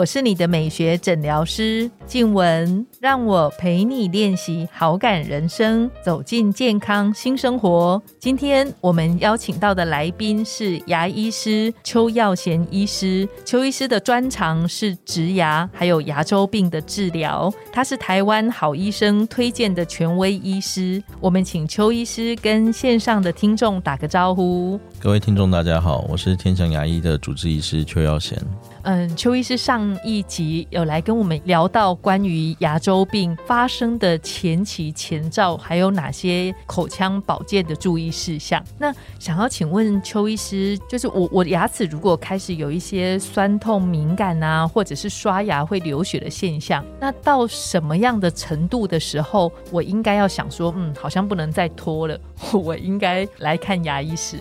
我是你的美学诊疗师静雯，让我陪你练习好感人生，走进健康新生活。今天我们邀请到的来宾是牙医师邱耀贤医师。邱医师的专长是植牙，还有牙周病的治疗。他是台湾好医生推荐的权威医师。我们请邱医师跟线上的听众打个招呼。各位听众，大家好，我是天祥牙医的主治医师邱耀贤。嗯，邱医师上一集有来跟我们聊到关于牙周病发生的前期前兆，还有哪些口腔保健的注意事项。那想要请问邱医师，就是我我牙齿如果开始有一些酸痛、敏感啊，或者是刷牙会流血的现象，那到什么样的程度的时候，我应该要想说，嗯，好像不能再拖了，我应该来看牙医师。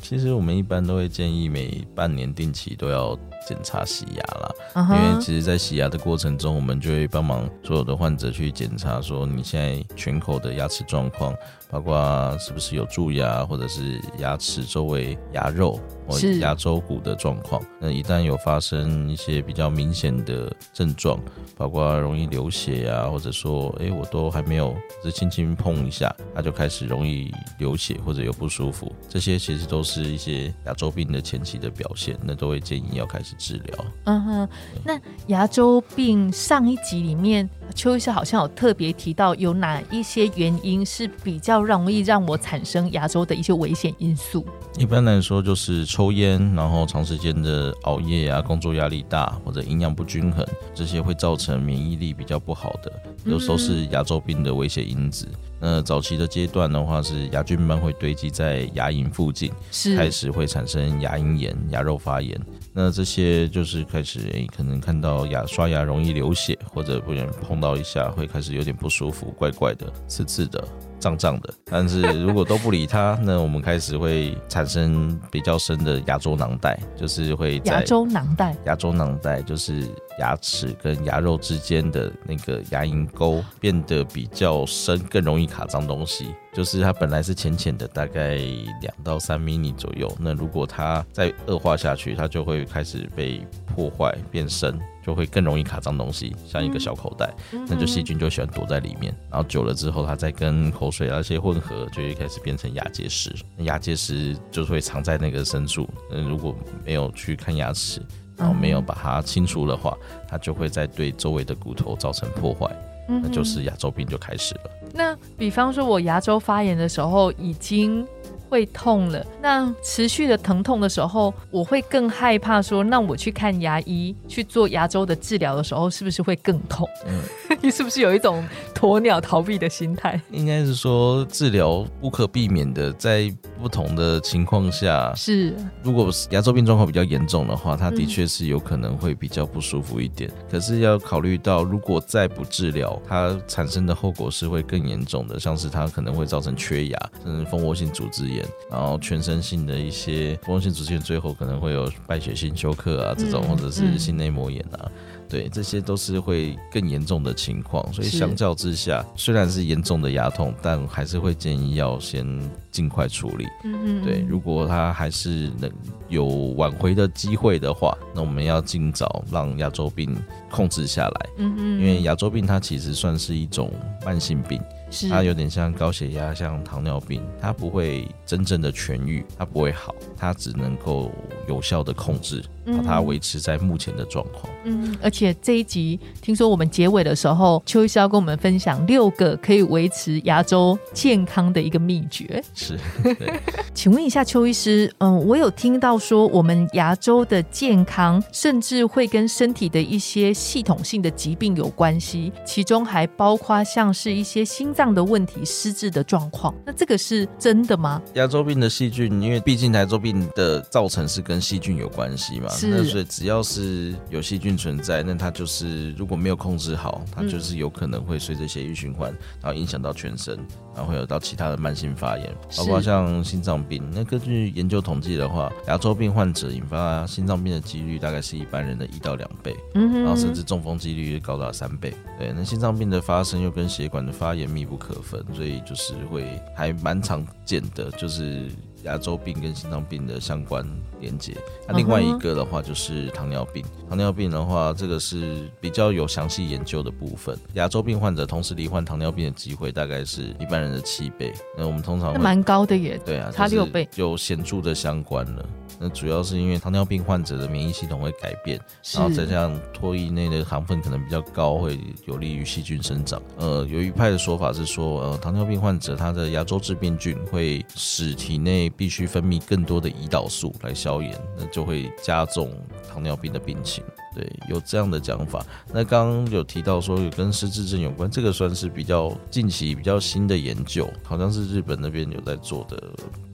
其实我们一般都会建议每半年定期都要。检查洗牙啦，因为其实，在洗牙的过程中，我们就会帮忙所有的患者去检查，说你现在全口的牙齿状况。包括是不是有蛀牙，或者是牙齿周围牙肉或牙周骨的状况。那一旦有发生一些比较明显的症状，包括容易流血啊，或者说，哎，我都还没有，只轻轻碰一下，它就开始容易流血或者有不舒服，这些其实都是一些牙周病的前期的表现，那都会建议要开始治疗。嗯哼，那牙周病上一集里面，邱医师好像有特别提到，有哪一些原因是比较。容易让我产生牙周的一些危险因素。一般来说，就是抽烟，然后长时间的熬夜啊，工作压力大，或者营养不均衡，这些会造成免疫力比较不好的，有时候是牙周病的危险因子。那早期的阶段的话，是牙菌斑会堆积在牙龈附近，开始会产生牙龈炎、牙肉发炎。那这些就是开始，诶，可能看到牙刷牙容易流血，或者不然碰到一下会开始有点不舒服，怪怪的、刺刺的。胀胀的，但是如果都不理它，那我们开始会产生比较深的牙周囊袋，就是会牙周囊袋。牙周囊袋就是牙齿跟牙肉之间的那个牙龈沟变得比较深，更容易卡脏东西。就是它本来是浅浅的，大概两到三厘米左右。那如果它再恶化下去，它就会开始被破坏变深。就会更容易卡脏东西，像一个小口袋，那就细菌就喜欢躲在里面，然后久了之后，它再跟口水那些混合，就会开始变成牙结石。牙结石就会藏在那个深处，嗯，如果没有去看牙齿，然后没有把它清除的话，它就会在对周围的骨头造成破坏，那就是牙周病就开始了。那比方说，我牙周发炎的时候已经。会痛了，那持续的疼痛的时候，我会更害怕。说，那我去看牙医去做牙周的治疗的时候，是不是会更痛？嗯，你是不是有一种鸵鸟逃避的心态？应该是说，治疗不可避免的，在不同的情况下是。如果牙周病状况比较严重的话，它的确是有可能会比较不舒服一点。可是要考虑到，如果再不治疗，它产生的后果是会更严重的，像是它可能会造成缺牙，甚至蜂窝性组织炎。然后全身性的一些蜂窝性组织炎，最后可能会有败血性休克啊，这种或者是心内膜炎啊，对，这些都是会更严重的情况。所以相较之下，虽然是严重的牙痛，但还是会建议要先尽快处理。嗯嗯，对，如果他还是能有挽回的机会的话，那我们要尽早让牙周病控制下来。嗯嗯，因为牙周病它其实算是一种慢性病。它有点像高血压，像糖尿病，它不会真正的痊愈，它不会好，它只能够有效的控制，把它维持在目前的状况。嗯，而且这一集听说我们结尾的时候，邱医师要跟我们分享六个可以维持牙周健康的一个秘诀。是，请问一下邱医师，嗯，我有听到说我们牙周的健康，甚至会跟身体的一些系统性的疾病有关系，其中还包括像是一些心脏。的问题、失智的状况，那这个是真的吗？牙周病的细菌，因为毕竟牙周病的造成是跟细菌有关系嘛，是那所以只要是有细菌存在，那它就是如果没有控制好，它就是有可能会随着血液循环，然后影响到全身，然后会有到其他的慢性发炎，包括像心脏病。那根据研究统计的话，牙周病患者引发心脏病的几率大概是一般人的一到两倍，嗯哼然后甚至中风几率高达三倍。对，那心脏病的发生又跟血管的发炎密不可分，所以就是会还蛮常见的，就是牙周病跟心脏病的相关连接。那另外一个的话就是糖尿病，糖尿病的话，这个是比较有详细研究的部分。牙周病患者同时罹患糖尿病的机会大概是一般人的七倍。那我们通常会蛮高的耶。对啊，差六倍有显著的相关了。那主要是因为糖尿病患者的免疫系统会改变，然后再加上唾液内的糖分可能比较高，会有利于细菌生长。呃，有一派的说法是说，呃，糖尿病患者他的牙周致病菌会使体内必须分泌更多的胰岛素来消炎，那就会加重糖尿病的病情。对，有这样的讲法。那刚刚有提到说有跟失智症有关，这个算是比较近期比较新的研究，好像是日本那边有在做的，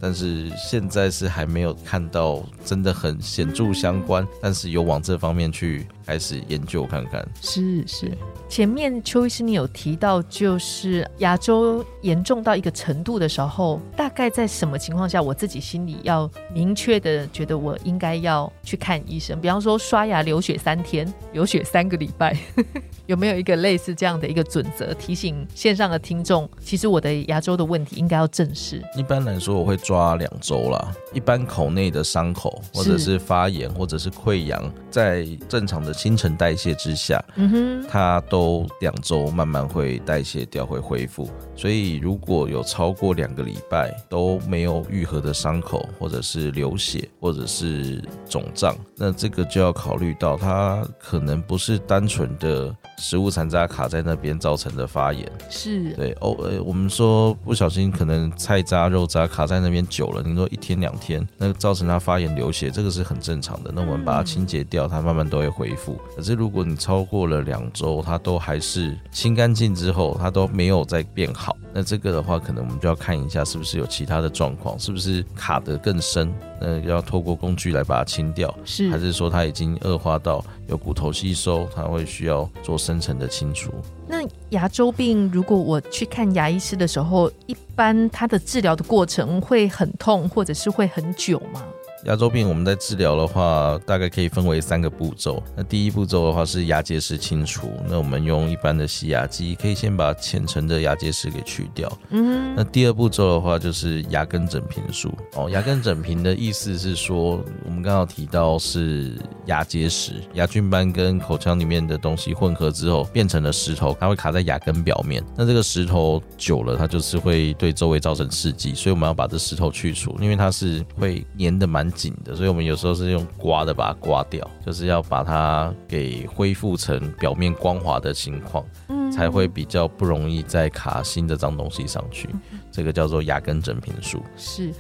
但是现在是还没有看到真的很显著相关，但是有往这方面去开始研究看看。是是，前面邱医师你有提到，就是牙周严重到一个程度的时候，大概在什么情况下，我自己心里要明确的觉得我应该要去看医生？比方说刷牙流血三天，有血三个礼拜，有没有一个类似这样的一个准则，提醒线上的听众，其实我的牙周的问题应该要正视？一般来说，我会抓两周啦。一般口内的伤口或者是发炎或者是溃疡，在正常的新陈代谢之下，嗯哼，它都两周慢慢会代谢掉，会恢复。所以如果有超过两个礼拜都没有愈合的伤口，或者是流血，或者是肿胀，那这个就要考虑到它可能不是单纯的食物残渣卡在那边造成的发炎。是对哦，呃，我们说不小心可能菜渣、肉渣卡在那边久了，你说一天两天，那造成它发炎流血，这个是很正常的。那我们把它清洁掉，它慢慢都会恢复。可是如果你超过了两周，它都还是清干净之后，它都没有再变好，那这个的话，可能我们就要看一下是不是有其他的状况，是不是卡得更深，那要透过工具来把它清掉，是还是。是说它已经恶化到有骨头吸收，它会需要做深层的清除。那牙周病，如果我去看牙医师的时候，一般它的治疗的过程会很痛，或者是会很久吗？牙周病我们在治疗的话，大概可以分为三个步骤。那第一步骤的话是牙结石清除，那我们用一般的洗牙机，可以先把浅层的牙结石给去掉。嗯那第二步骤的话就是牙根整平术。哦，牙根整平的意思是说，我们刚刚提到是牙结石，牙菌斑跟口腔里面的东西混合之后变成了石头，它会卡在牙根表面。那这个石头久了，它就是会对周围造成刺激，所以我们要把这石头去除，因为它是会粘的蛮紧的，所以我们有时候是用刮的把它刮掉，就是要把它给恢复成表面光滑的情况。嗯才会比较不容易再卡新的脏东西上去，这个叫做牙根整平术。是。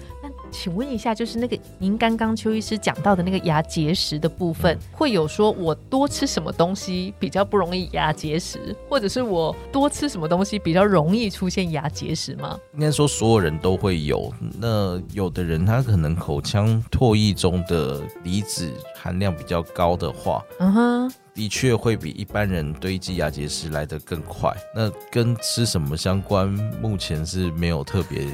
那请问一下，就是那个您刚刚邱医师讲到的那个牙结石的部分，会有说我多吃什么东西比较不容易牙结石，或者是我多吃什么东西比较容易出现牙结石吗？应该说所有人都会有，那有的人他可能口腔唾液中的离子含量比较高的话，嗯哼，的确会比一般人堆积牙结石来得更快。那跟吃什么相关，目前是没有特别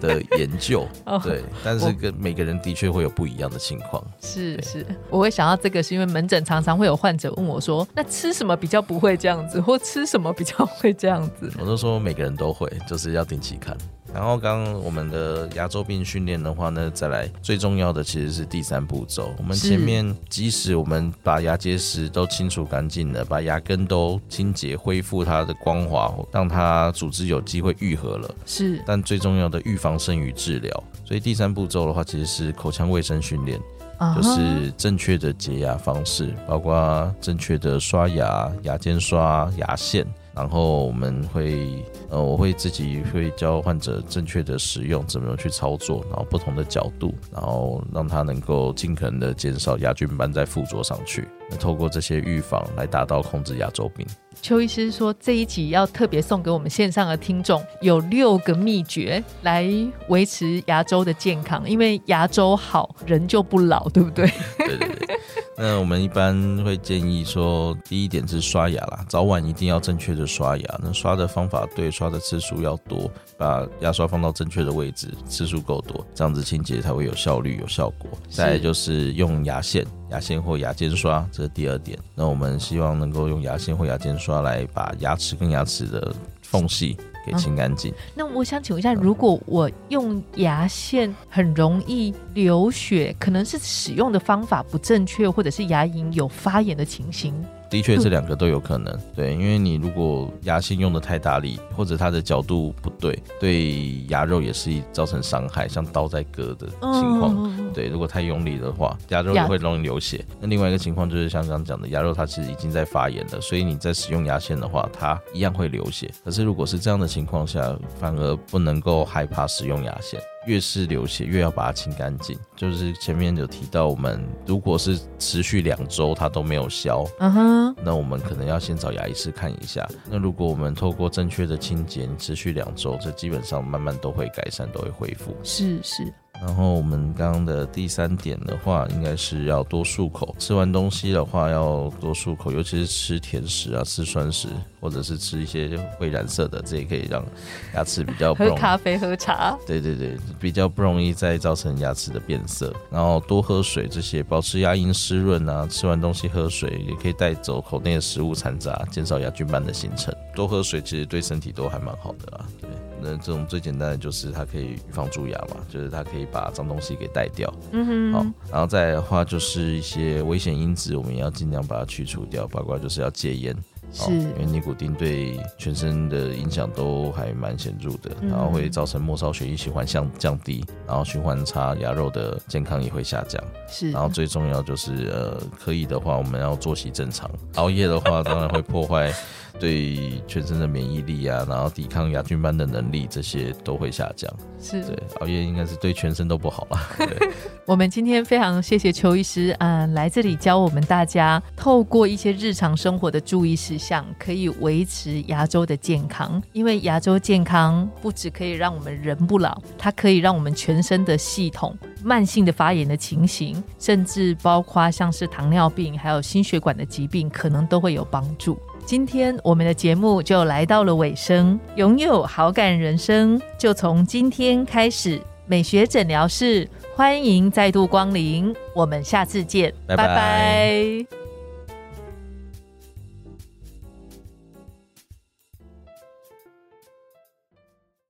的研究，哦对，但是跟每个人的确会有不一样的情况。是是，我会想到这个，是因为门诊常常会有患者问我说，那吃什么比较不会这样子，或吃什么比较会这样子？我都说每个人都会，就是要定期看。然后刚刚我们的牙周病训练的话呢，再来最重要的其实是第三步骤。我们前面即使我们把牙结石都清除干净了，把牙根都清洁恢复它的光滑，让它组织有机会愈合了，是但最重要的预防胜于治疗。所以第三步骤的话，其实是口腔卫生训练。啊就是正确的洁牙方式，包括正确的刷牙、牙间刷、牙线。然后我们会，呃，我会自己会教患者正确的使用，怎么去操作，然后不同的角度，然后让他能够尽可能的减少牙菌斑在附着上去。那透过这些预防来达到控制牙周病。邱医师说这一集要特别送给我们线上的听众，有六个秘诀来维持牙周的健康，因为牙周好，人就不老，对不对？对对对，那我们一般会建议说，第一点是刷牙啦，早晚一定要正确的刷牙。那刷的方法对，刷的次数要多，把牙刷放到正确的位置，次数够多，这样子清洁才会有效率、有效果。再就是用牙线、牙线或牙尖刷，这是第二点。那我们希望能够用牙线或牙尖刷来把牙齿跟牙齿的缝隙。给清干净。那我想请问一下，如果我用牙线很容易流血，可能是使用的方法不正确，或者是牙龈有发炎的情形？的确，这两个都有可能。对，因为你如果牙线用的太大力，或者它的角度不对，对牙肉也是造成伤害，像刀在割的情况。对，如果太用力的话，牙肉也会容易流血。那另外一个情况就是像刚刚讲的，牙肉它其实已经在发炎了，所以你在使用牙线的话，它一样会流血。可是如果是这样的情况下，反而不能够害怕使用牙线。越是流血，越要把它清干净。就是前面有提到，我们如果是持续两周它都没有消，嗯哼，那我们可能要先找牙医师看一下。那如果我们透过正确的清洁，持续两周，这基本上慢慢都会改善，都会恢复。是是。然后我们刚刚的第三点的话，应该是要多漱口。吃完东西的话要多漱口，尤其是吃甜食啊、吃酸食，或者是吃一些会染色的，这也可以让牙齿比较。喝咖啡、喝茶。对对对，比较不容易再造成牙齿的变色。然后多喝水，这些保持牙龈湿润啊。吃完东西喝水，也可以带走口内的食物残渣，减少牙菌斑的形成。多喝水其实对身体都还蛮好的啊。对。那这种最简单的就是它可以预防蛀牙嘛，就是它可以把脏东西给带掉。嗯哼。好，然后再的话就是一些危险因子，我们也要尽量把它去除掉，包括就是要戒烟。是。因为尼古丁对全身的影响都还蛮显著的，然后会造成末梢血液循环向降低，然后循环差，牙肉的健康也会下降。是。然后最重要就是呃，可以的话我们要作息正常，熬夜的话当然会破坏。对全身的免疫力啊，然后抵抗牙菌斑的能力，这些都会下降。是对熬夜应该是对全身都不好了。我们今天非常谢谢邱医师，嗯，来这里教我们大家，透过一些日常生活的注意事项，可以维持牙周的健康。因为牙周健康不只可以让我们人不老，它可以让我们全身的系统慢性的发炎的情形，甚至包括像是糖尿病还有心血管的疾病，可能都会有帮助。今天我们的节目就来到了尾声，拥有好感人生就从今天开始。美学诊疗室欢迎再度光临，我们下次见，拜拜。